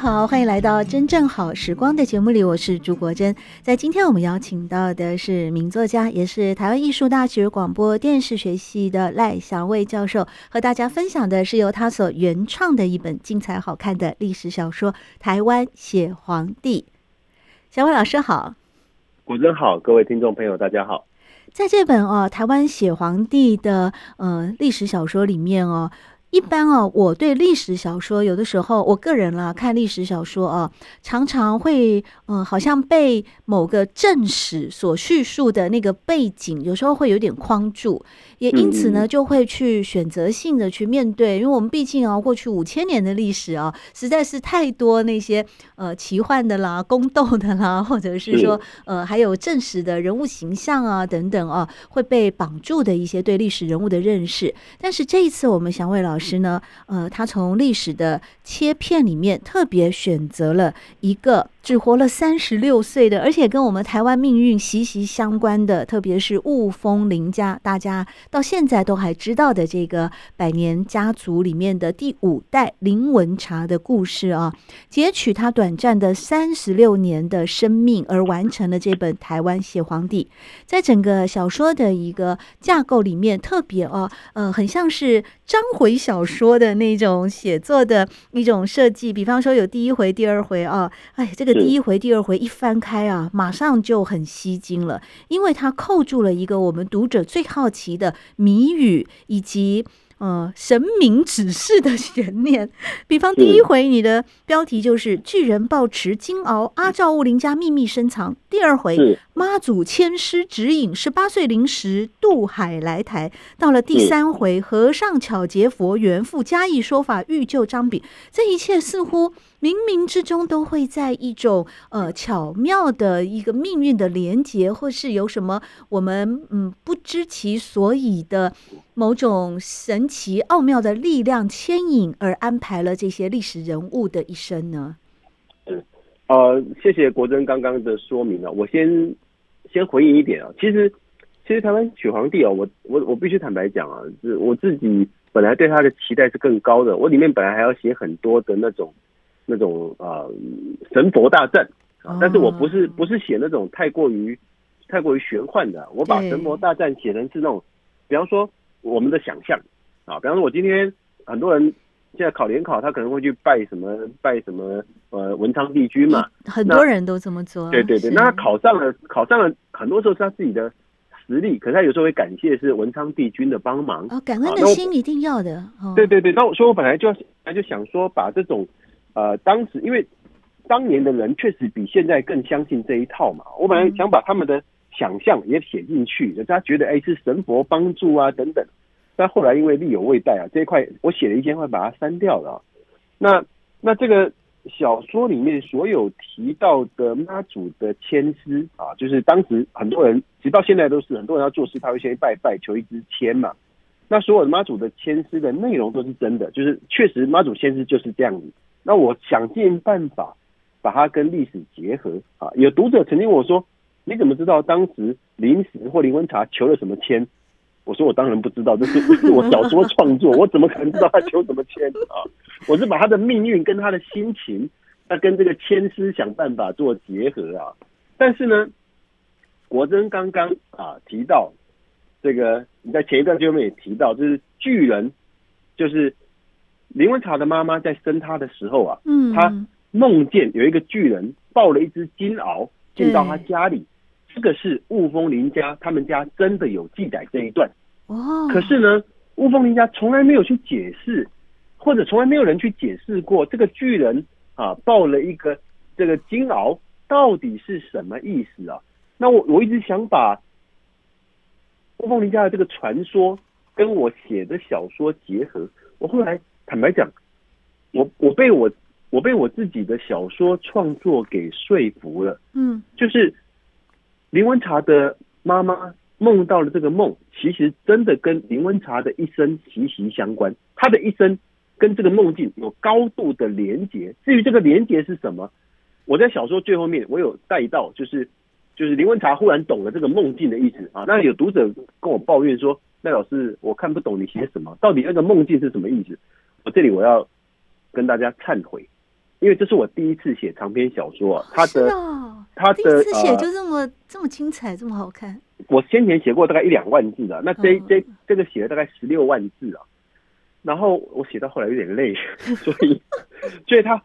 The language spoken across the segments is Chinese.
好，欢迎来到真正好时光的节目里，我是朱国珍。在今天我们邀请到的是名作家，也是台湾艺术大学广播电视学系的赖祥卫教授，和大家分享的是由他所原创的一本精彩好看的历史小说《台湾写皇帝》。小伟老师好，国珍好，各位听众朋友大家好。在这本哦《台湾写皇帝》的呃历史小说里面哦。一般哦，我对历史小说有的时候，我个人啦看历史小说啊，常常会嗯、呃，好像被某个正史所叙述的那个背景，有时候会有点框住，也因此呢，就会去选择性的去面对，因为我们毕竟啊，过去五千年的历史啊，实在是太多那些呃奇幻的啦、宫斗的啦，或者是说呃还有正史的人物形象啊等等啊，会被绑住的一些对历史人物的认识。但是这一次，我们祥蔚老师。呢，呃，他从历史的切片里面特别选择了一个只活了三十六岁的，而且跟我们台湾命运息息相关的，特别是雾峰林家，大家到现在都还知道的这个百年家族里面的第五代林文茶的故事啊，截取他短暂的三十六年的生命而完成了这本《台湾血皇帝》。在整个小说的一个架构里面，特别啊，呃，很像是章回小说的那种写作的一种设计，比方说有第一回、第二回啊，哎，这个。第一回、第二回一翻开啊，马上就很吸睛了，因为它扣住了一个我们读者最好奇的谜语，以及呃神明指示的悬念。比方第一回，你的标题就是“巨人抱持金鳌，阿赵物林家秘密深藏”。第二回，妈祖千师指引十八岁灵时渡海来台。到了第三回，和尚巧结佛缘，附加一说法欲救张炳。这一切似乎。冥冥之中都会在一种呃巧妙的一个命运的连结，或是有什么我们嗯不知其所以的某种神奇奥妙的力量牵引，而安排了这些历史人物的一生呢？嗯，呃，谢谢国珍刚刚的说明啊，我先先回应一点啊，其实其实台湾取皇帝啊，我我我必须坦白讲啊，是我自己本来对他的期待是更高的，我里面本来还要写很多的那种。那种啊、呃，神佛大战啊，但是我不是不是写那种太过于太过于玄幻的，我把神佛大战写成是那种，比方说我们的想象啊，比方说我今天很多人现在考联考，他可能会去拜什么拜什么呃文昌帝君嘛，很多人都这么做，对对对，那他考上了考上了，很多时候是他自己的实力，可是他有时候会感谢是文昌帝君的帮忙。哦，感恩的心一定要的，哦、对对对，那我说我本来就本来就想说把这种。呃，当时因为当年的人确实比现在更相信这一套嘛，我本来想把他们的想象也写进去，大家觉得哎是神佛帮助啊等等，但后来因为力有未逮啊，这一块我写了一些会把它删掉了。那那这个小说里面所有提到的妈祖的签诗啊，就是当时很多人直到现在都是很多人要做事，他会先拜拜求一支签嘛。那所有的妈祖的签诗的内容都是真的，就是确实妈祖签诗就是这样子。那我想尽办法把它跟历史结合啊！有读者曾经问我说：“你怎么知道当时临时或林文茶求了什么签？”我说：“我当然不知道，这是我小说创作，我怎么可能知道他求什么签啊？我是把他的命运跟他的心情，那跟这个签诗想办法做结合啊！但是呢，国珍刚刚啊提到这个，你在前一段节目也提到，就是巨人，就是。林文茶的妈妈在生他的时候啊，嗯，他梦见有一个巨人抱了一只金鳌进到他家里，这个是雾峰林家他们家真的有记载这一段哦。可是呢，雾峰林家从来没有去解释，或者从来没有人去解释过这个巨人啊抱了一个这个金鳌到底是什么意思啊？那我我一直想把雾峰林家的这个传说。跟我写的小说结合。我后来坦白讲，我我被我我被我自己的小说创作给说服了。嗯，就是林文茶的妈妈梦到了这个梦，其实真的跟林文茶的一生息息相关。他的一生跟这个梦境有高度的连结。至于这个连结是什么，我在小说最后面我有带到，就是就是林文茶忽然懂了这个梦境的意思啊。那有读者跟我抱怨说，赖老师，我看不懂你写什么，到底那个梦境是什么意思？我这里我要跟大家忏悔，因为这是我第一次写长篇小说，他的，他的，第一次写就这么这么精彩，这么好看。我先前写过大概一两万字啊，那这这这个写了大概十六万字啊，然后我写到后来有点累，所以所以他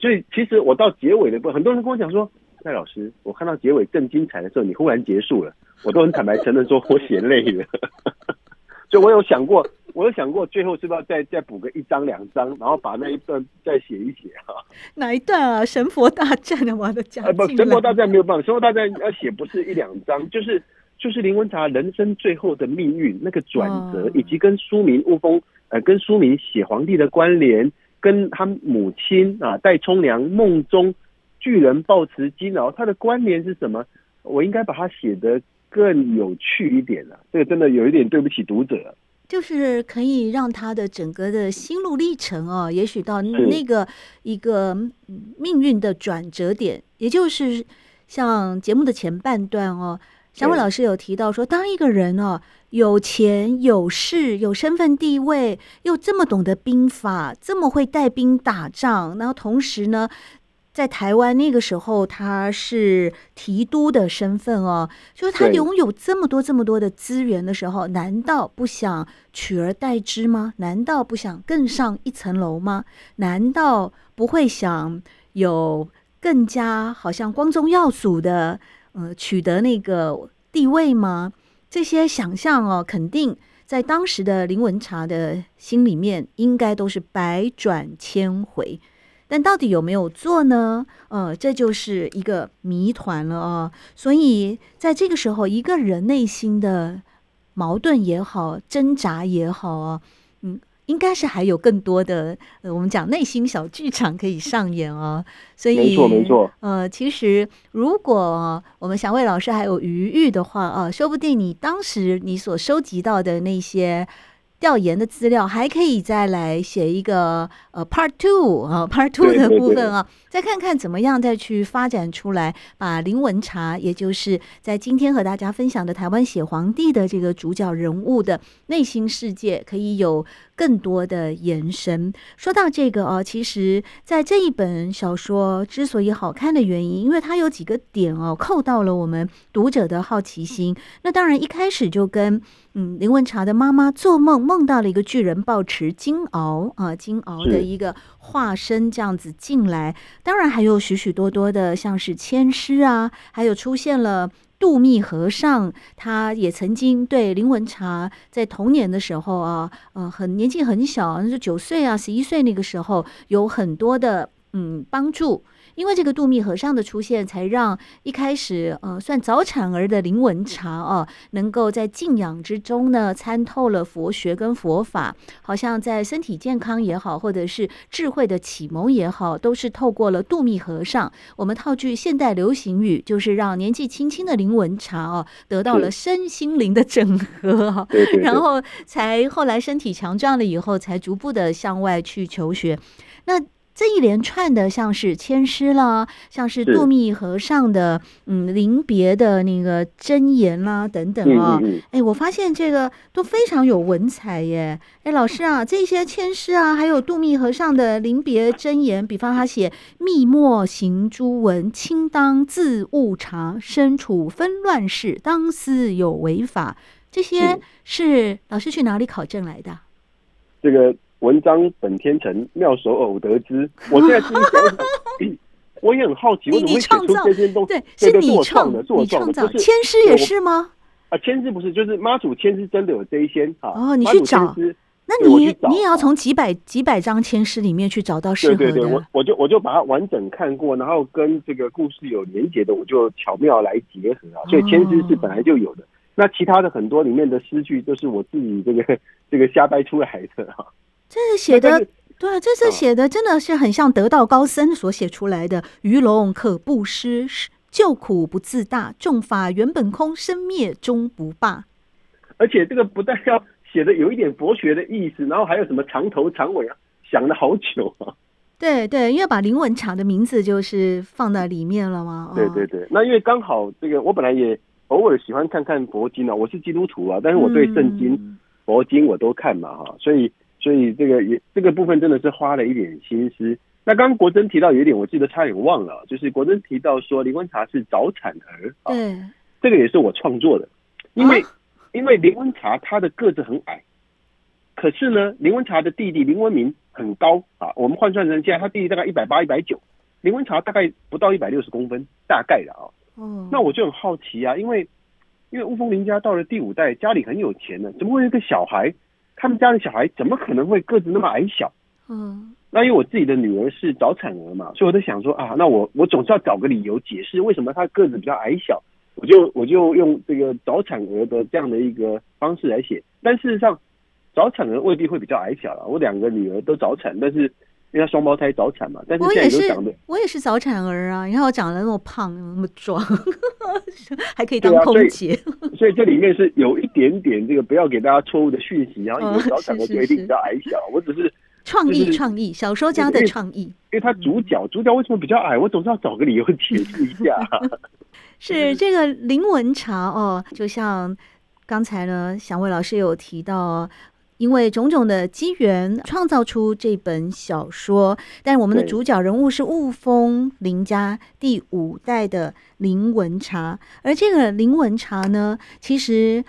所以其实我到结尾的部分，很多人跟我讲说，赖老师，我看到结尾更精彩的时候，你忽然结束了，我都很坦白承认说我写累了。所以我有想过，我有想过，最后是不是要再再补个一章两章，然后把那一段再写一写哈？哪一段啊？神佛大战啊，我的讲。不，神佛大战没有办法，神佛大战要写不是一两章，就是就是林文茶人生最后的命运那个转折，以及跟书名雾峰呃，跟书名写皇帝的关联，跟他母亲啊戴冲凉梦中巨人抱持金鳌，他的关联是什么？我应该把它写得。更有趣一点了，这个真的有一点对不起读者，就是可以让他的整个的心路历程哦，也许到那个一个命运的转折点，也就是像节目的前半段哦，小伟老师有提到说，当一个人哦有钱有势有身份地位，又这么懂得兵法，这么会带兵打仗，然后同时呢。在台湾那个时候，他是提督的身份哦，就是他拥有这么多这么多的资源的时候，难道不想取而代之吗？难道不想更上一层楼吗？难道不会想有更加好像光宗耀祖的呃取得那个地位吗？这些想象哦，肯定在当时的林文茶的心里面，应该都是百转千回。但到底有没有做呢？呃，这就是一个谜团了哦！所以在这个时候，一个人内心的矛盾也好，挣扎也好啊，嗯，应该是还有更多的，呃，我们讲内心小剧场可以上演哦。所以，没错，没错。呃，其实如果我们祥伟老师还有余裕的话啊，说不定你当时你所收集到的那些。调研的资料还可以再来写一个呃 Part Two 啊 Part Two 的部分啊，再看看怎么样再去发展出来，把林文茶，也就是在今天和大家分享的台湾写皇帝的这个主角人物的内心世界，可以有更多的延伸。说到这个哦，其实在这一本小说之所以好看的原因，因为它有几个点哦，扣到了我们读者的好奇心。那当然一开始就跟嗯林文茶的妈妈做梦。梦到了一个巨人抱持金鳌啊，金鳌的一个化身这样子进来，当然还有许许多多的像是千师啊，还有出现了度密和尚，他也曾经对林文茶在童年的时候啊，呃，很年纪很小，那是九岁啊，十一岁那个时候有很多的嗯帮助。因为这个度密和尚的出现，才让一开始呃算早产儿的林文茶啊，能够在静养之中呢参透了佛学跟佛法，好像在身体健康也好，或者是智慧的启蒙也好，都是透过了度密和尚。我们套句现代流行语，就是让年纪轻轻的林文茶啊得到了身心灵的整合啊，然后才后来身体强壮了以后，才逐步的向外去求学。那。这一连串的，像是签诗啦，像是杜密和尚的嗯临别的那个箴言啦等等啊，哎，我发现这个都非常有文采耶。哎，老师啊，这些签诗啊，还有杜密和尚的临别箴言，比方他写“密墨行诸文，清当自悟察。身处纷乱世，当思有为法”，这些是老师去哪里考证来的？这个。文章本天成，妙手偶得之。我现在心里想想，我也很好奇，为什么会写出这些东西？对，是你创的，是我创的。千诗也是吗？啊，千诗不是，就是妈祖千诗真的有这一些啊。哦，你去找，那你你也要从几百几百张签诗里面去找到适合的。对对对，我我就我就把它完整看过，然后跟这个故事有连结的，我就巧妙来结合啊。所以签诗是本来就有的。那其他的很多里面的诗句都是我自己这个这个瞎掰出来的哈。这是写的，对啊，这是写的真的是很像得道高僧所写出来的。鱼龙可不施，救苦不自大，众法原本空，生灭终不罢。而且这个不但要写的有一点佛学的意思，然后还有什么长头长尾啊，想了好久啊。对对，因为把林文茶的名字就是放在里面了嘛。对对对，那因为刚好这个我本来也偶尔喜欢看看佛经啊，我是基督徒啊，但是我对圣经、嗯、佛经我都看嘛哈，所以所以这个也这个部分真的是花了一点心思。那刚刚国珍提到有一点，我记得差点忘了，就是国珍提到说林文茶是早产儿啊，对，这个也是我创作的，因为、啊、因为林文茶他的个子很矮。可是呢，林文茶的弟弟林文明很高啊，我们换算成现在，他弟弟大概一百八、一百九，林文茶大概不到一百六十公分，大概的啊。嗯，那我就很好奇啊，因为因为雾峰林家到了第五代，家里很有钱的，怎么会有一个小孩？他们家的小孩怎么可能会个子那么矮小？嗯，那因为我自己的女儿是早产儿嘛，所以我在想说啊，那我我总是要找个理由解释为什么她个子比较矮小，我就我就用这个早产儿的这样的一个方式来写，但事实上。早产儿未必会比较矮小了。我两个女儿都早产，但是因为她双胞胎早产嘛，但是我也是我也是早产儿啊！你看我长得那么胖，那么壮，还可以当空姐。所以这里面是有一点点这个，不要给大家错误的讯息，然后因为小产儿就一定比较矮小。我只是创意，创意小说家的创意。因为他主角，主角为什么比较矮？我总是要找个理由解释一下。是这个林文茶哦，就像刚才呢，祥伟老师有提到。因为种种的机缘，创造出这本小说。但我们的主角人物是雾峰林家第五代的林文茶，而这个林文茶呢，其实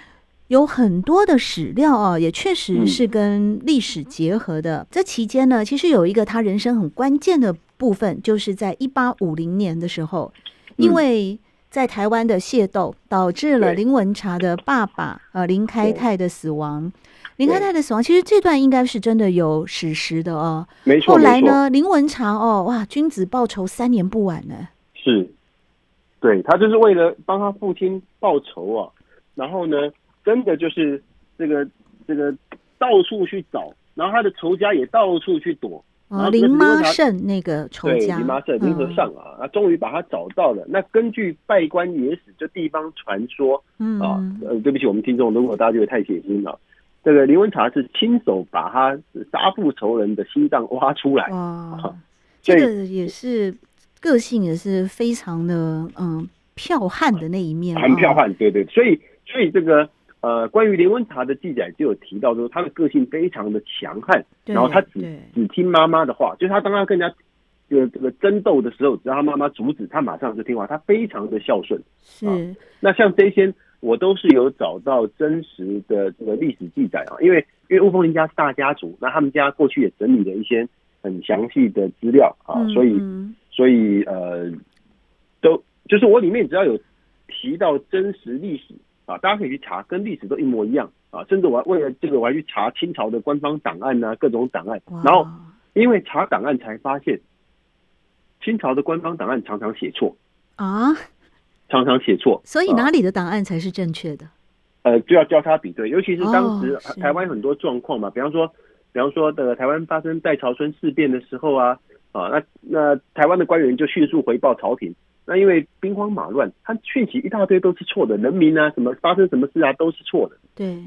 有很多的史料啊，也确实是跟历史结合的。嗯、这期间呢，其实有一个他人生很关键的部分，就是在一八五零年的时候，因为在台湾的械斗，导致了林文茶的爸爸 呃林开泰的死亡。林开泰的死亡，其实这段应该是真的有史实的哦。没错。后来呢，林文茶哦，哇，君子报仇三年不晚呢。是，对，他就是为了帮他父亲报仇啊。然后呢，真的就是这个这个到处去找，然后他的仇家也到处去躲。啊，林妈胜那个仇家，对，林妈胜林和尚啊，他终于把他找到了。那根据拜官野史，这地方传说，嗯啊，呃，对不起，我们听众，如果大家觉得太血腥了。这个林文茶是亲手把他杀父仇人的心脏挖出来，哇，这个也是个性也是非常的嗯剽悍的那一面，很剽悍，对对，所以所以这个呃关于林文茶的记载就有提到说他的个性非常的强悍，然后他只只听妈妈的话，就是他当他更加就这个这个争斗的时候，只要他妈妈阻止，他马上就听话，他非常的孝顺。是，那像这些。我都是有找到真实的这个历史记载啊，因为因为雾峰林家是大家族，那他们家过去也整理了一些很详细的资料啊，所以所以呃，都就是我里面只要有提到真实历史啊，大家可以去查，跟历史都一模一样啊，甚至我还为了这个我还去查清朝的官方档案啊，各种档案，然后因为查档案才发现，清朝的官方档案常常写错啊。常常写错，所以哪里的档案才是正确的？呃，就要交叉比对，尤其是当时台湾很多状况嘛，比方说，比方说的台湾发生戴潮春事变的时候啊，啊，那那台湾的官员就迅速回报朝廷，那因为兵荒马乱，他讯息一大堆都是错的，人民啊，什么发生什么事啊，都是错的。对。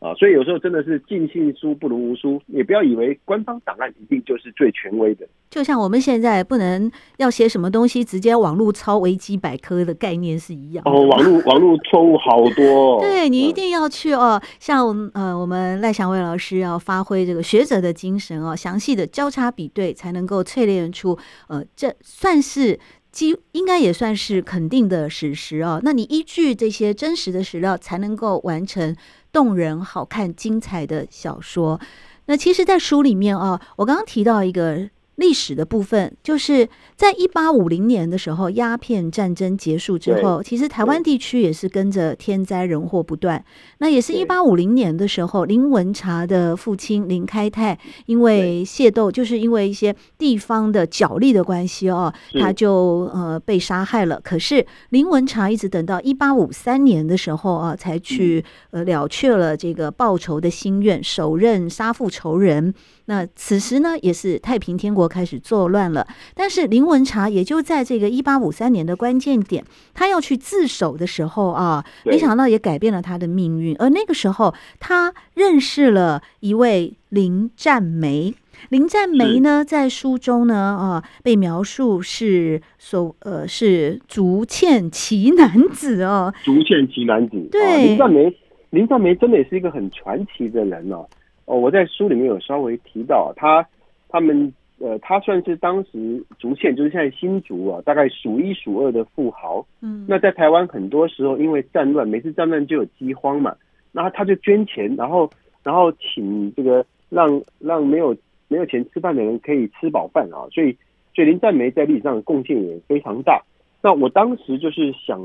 啊，所以有时候真的是尽信书不如无书，也不要以为官方档案一定就是最权威的。就像我们现在不能要写什么东西，直接网络抄维基百科的概念是一样的。哦，网络网络错误好多。对，你一定要去哦，像呃我们赖祥伟老师要发挥这个学者的精神哦，详细的交叉比对，才能够淬炼出呃这算是几应该也算是肯定的史实哦。那你依据这些真实的史料，才能够完成。动人、好看、精彩的小说。那其实，在书里面啊，我刚刚提到一个历史的部分，就是在一八五零年的时候，鸦片战争结束之后，其实台湾地区也是跟着天灾人祸不断。那也是一八五零年的时候，林文茶的父亲林开泰因为械斗，就是因为一些地方的角力的关系哦，他就呃被杀害了。可是林文茶一直等到一八五三年的时候啊，才去呃了却了这个报仇的心愿，手刃杀父仇人。那此时呢，也是太平天国开始作乱了。但是林文茶也就在这个一八五三年的关键点，他要去自首的时候啊，没想到也改变了他的命运。而那个时候，他认识了一位林占梅。林占梅呢，在书中呢啊，被描述是所呃是竹堑奇男子哦，竹堑奇男子。对，啊、林占梅，林占梅真的也是一个很传奇的人哦。哦，我在书里面有稍微提到他，他们呃，他算是当时竹县，就是现在新竹啊，大概数一数二的富豪。嗯，那在台湾很多时候因为战乱，每次战乱就有饥荒嘛，那他就捐钱，然后然后请这个让让没有没有钱吃饭的人可以吃饱饭啊，所以所以林占梅在历史上的贡献也非常大。那我当时就是想，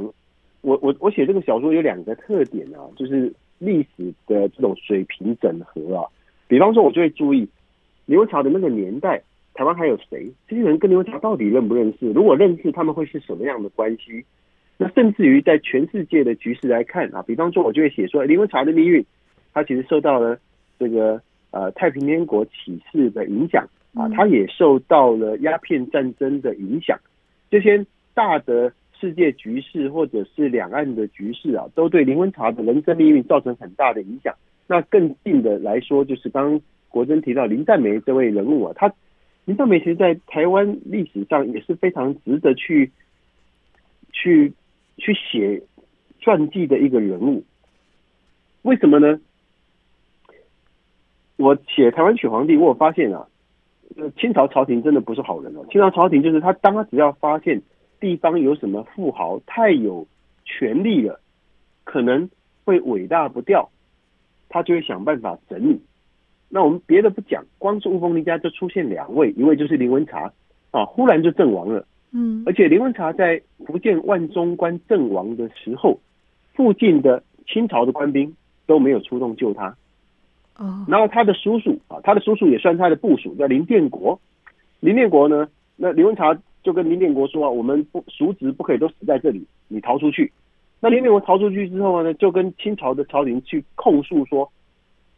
我我我写这个小说有两个特点啊，就是。历史的这种水平整合啊，比方说，我就会注意林文茶的那个年代，台湾还有谁？这些人跟林文茶到底认不认识？如果认识，他们会是什么样的关系？那甚至于在全世界的局势来看啊，比方说，我就会写说，林文茶的命运，他其实受到了这个呃太平天国起事的影响啊，他也受到了鸦片战争的影响，这些大的。世界局势或者是两岸的局势啊，都对林文茶的人生命运造成很大的影响。那更近的来说，就是刚国珍提到林战梅这位人物啊，他林战梅其实，在台湾历史上也是非常值得去去去写传记的一个人物。为什么呢？我写台湾血皇帝，我发现啊，清朝朝廷真的不是好人哦。清朝朝廷就是他，当他只要发现。地方有什么富豪太有权力了，可能会伟大不掉，他就会想办法整你。那我们别的不讲，光是雾峰林家就出现两位，一位就是林文茶啊，忽然就阵亡了。嗯，而且林文茶在福建万中关阵亡的时候，附近的清朝的官兵都没有出动救他。哦，然后他的叔叔啊，他的叔叔也算他的部属，叫林殿国。林殿国呢，那林文茶。就跟林殿国说啊，我们不叔侄不可以都死在这里，你逃出去。那林殿国逃出去之后呢，就跟清朝的朝廷去控诉说，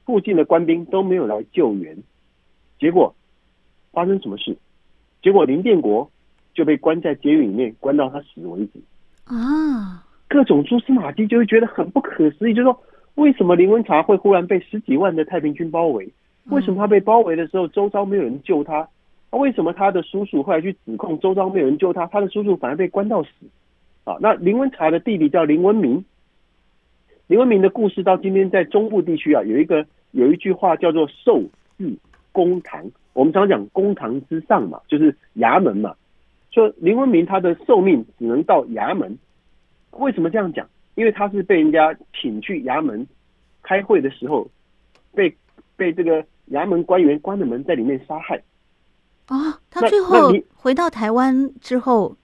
附近的官兵都没有来救援。结果发生什么事？结果林殿国就被关在监狱里面，关到他死为止。啊，各种蛛丝马迹就会觉得很不可思议，就是说为什么林文茶会忽然被十几万的太平军包围？为什么他被包围的时候，周遭没有人救他？那为什么他的叔叔后来去指控周遭没有人救他，他的叔叔反而被关到死？啊，那林文茶的弟弟叫林文明，林文明的故事到今天在中部地区啊，有一个有一句话叫做“寿至公堂”，我们常讲公堂之上嘛，就是衙门嘛。说林文明他的寿命只能到衙门，为什么这样讲？因为他是被人家请去衙门开会的时候，被被这个衙门官员关了门在里面杀害。啊、哦，他最后回到台湾之后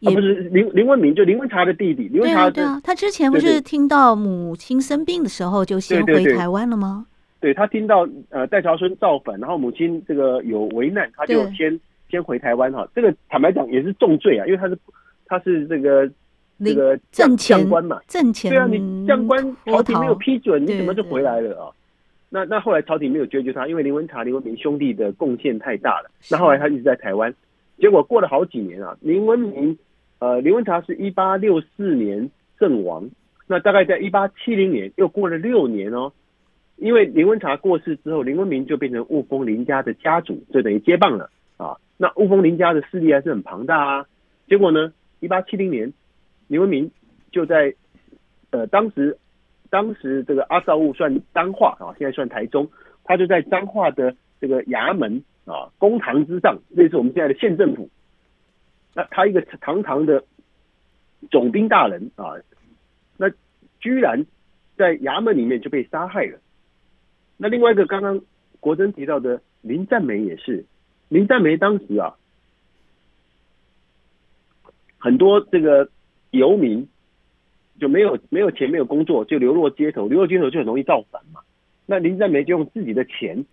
也，也、啊、不是林林文明，就林文茶的弟弟。林文茶对啊，对啊，他之前不是听到母亲生病的时候就先回台湾了吗？对，他听到呃戴朝春造反，然后母亲这个有危难，他就先先回台湾哈。这个坦白讲也是重罪啊，因为他是他是这个这个将将官嘛，政前对啊，你将官朝廷没有批准，你怎么就回来了啊？那那后来朝廷没有追究他，因为林文茶、林文明兄弟的贡献太大了。那后来他一直在台湾，结果过了好几年啊，林文明呃，林文茶是一八六四年阵亡，那大概在一八七零年又过了六年哦，因为林文茶过世之后，林文明就变成雾峰林家的家主，就等于接棒了啊。那雾峰林家的势力还是很庞大啊。结果呢，一八七零年，林文明就在呃当时。当时这个阿绍雾算彰化啊，现在算台中，他就在彰化的这个衙门啊公堂之上，类似我们现在的县政府。那他一个堂堂的总兵大人啊，那居然在衙门里面就被杀害了。那另外一个刚刚国珍提到的林占梅也是，林占梅当时啊，很多这个游民就没有没有钱没有工作，就流落街头，流落街头就很容易造反嘛。那林占梅就用自己的钱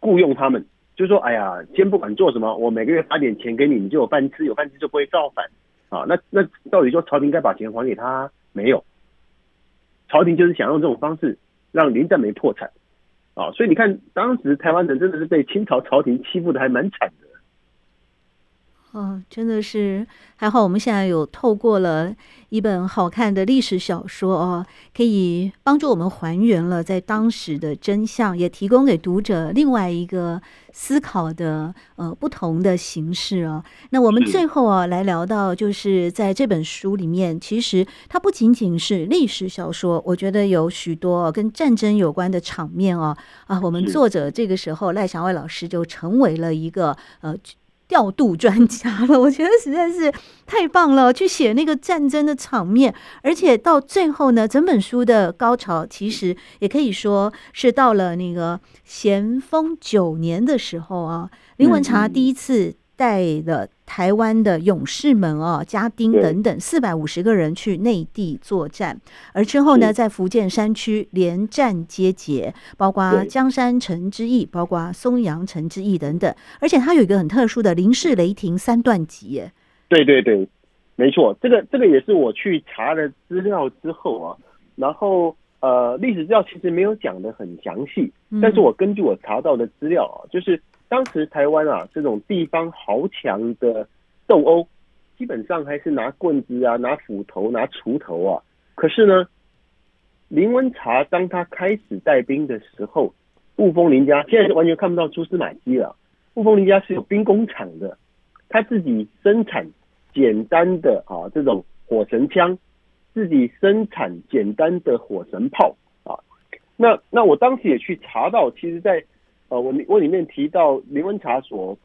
雇佣他们，就说：“哎呀，先不管做什么，我每个月发点钱给你，你就有饭吃，有饭吃就不会造反啊。”那那到底说朝廷该把钱还给他没有？朝廷就是想用这种方式让林占梅破产啊。所以你看，当时台湾人真的是被清朝朝廷欺负的还蛮惨的。哦，真的是还好，我们现在有透过了一本好看的历史小说哦，可以帮助我们还原了在当时的真相，也提供给读者另外一个思考的呃不同的形式哦。那我们最后啊来聊到，就是在这本书里面，其实它不仅仅是历史小说，我觉得有许多跟战争有关的场面哦啊，我们作者这个时候赖祥伟老师就成为了一个呃。调度专家了，我觉得实在是太棒了，去写那个战争的场面，而且到最后呢，整本书的高潮其实也可以说是到了那个咸丰九年的时候啊，林文茶第一次带了。台湾的勇士们哦，家丁等等四百五十个人去内地作战，而之后呢，在福建山区连战皆捷，包括江山城之役，包括松阳城之役等等。而且它有一个很特殊的林氏雷霆三段戟，对对对，没错，这个这个也是我去查了资料之后啊，然后呃，历史资料其实没有讲的很详细，但是我根据我查到的资料啊，就是。当时台湾啊，这种地方豪强的斗殴，基本上还是拿棍子啊、拿斧头、拿锄头啊。可是呢，林文茶当他开始带兵的时候，雾峰林家现在是完全看不到蛛丝马迹了。雾峰林家是有兵工厂的，他自己生产简单的啊这种火绳枪，自己生产简单的火绳炮啊。那那我当时也去查到，其实，在呃，我我里面提到林文茶所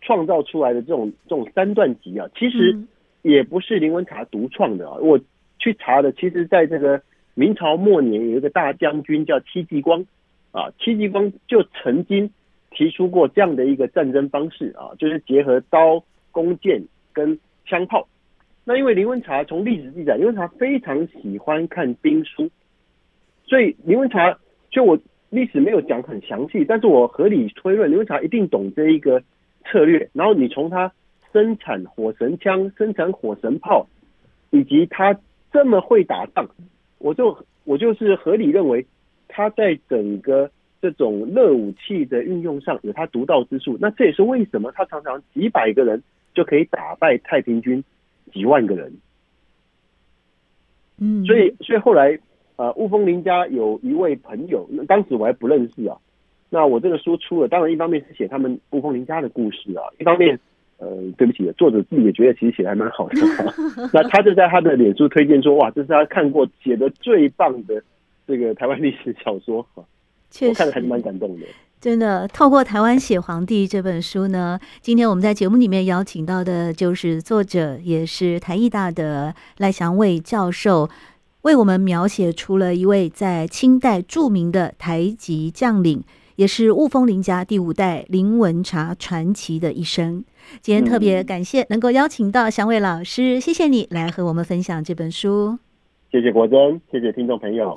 创造出来的这种这种三段集啊，其实也不是林文茶独创的啊。我去查的，其实在这个明朝末年有一个大将军叫戚继光啊，戚继光就曾经提出过这样的一个战争方式啊，就是结合刀、弓箭跟枪炮。那因为林文茶从历史记载，林文茶非常喜欢看兵书，所以林文茶就我。历史没有讲很详细，但是我合理推论，刘文强一定懂这一个策略。然后你从他生产火神枪、生产火神炮，以及他这么会打仗，我就我就是合理认为他在整个这种热武器的运用上有他独到之处。那这也是为什么他常常几百个人就可以打败太平军几万个人。嗯，所以所以后来。呃，雾峰林家有一位朋友，那当时我还不认识啊。那我这个书出了，当然一方面是写他们雾峰林家的故事啊，一方面，呃，对不起，作者自己也觉得其实写的还蛮好的。那他就在他的脸书推荐说，哇，这是他看过写的最棒的这个台湾历史小说啊。确实，我看了还是蛮感动的。真的，透过《台湾写皇帝》这本书呢，今天我们在节目里面邀请到的就是作者，也是台艺大的赖祥伟教授。为我们描写出了一位在清代著名的台籍将领，也是雾峰林家第五代林文茶传奇的一生。今天特别感谢能够邀请到祥伟老师，谢谢你来和我们分享这本书。谢谢国珍，谢谢听众朋友。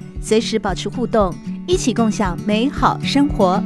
随时保持互动，一起共享美好生活。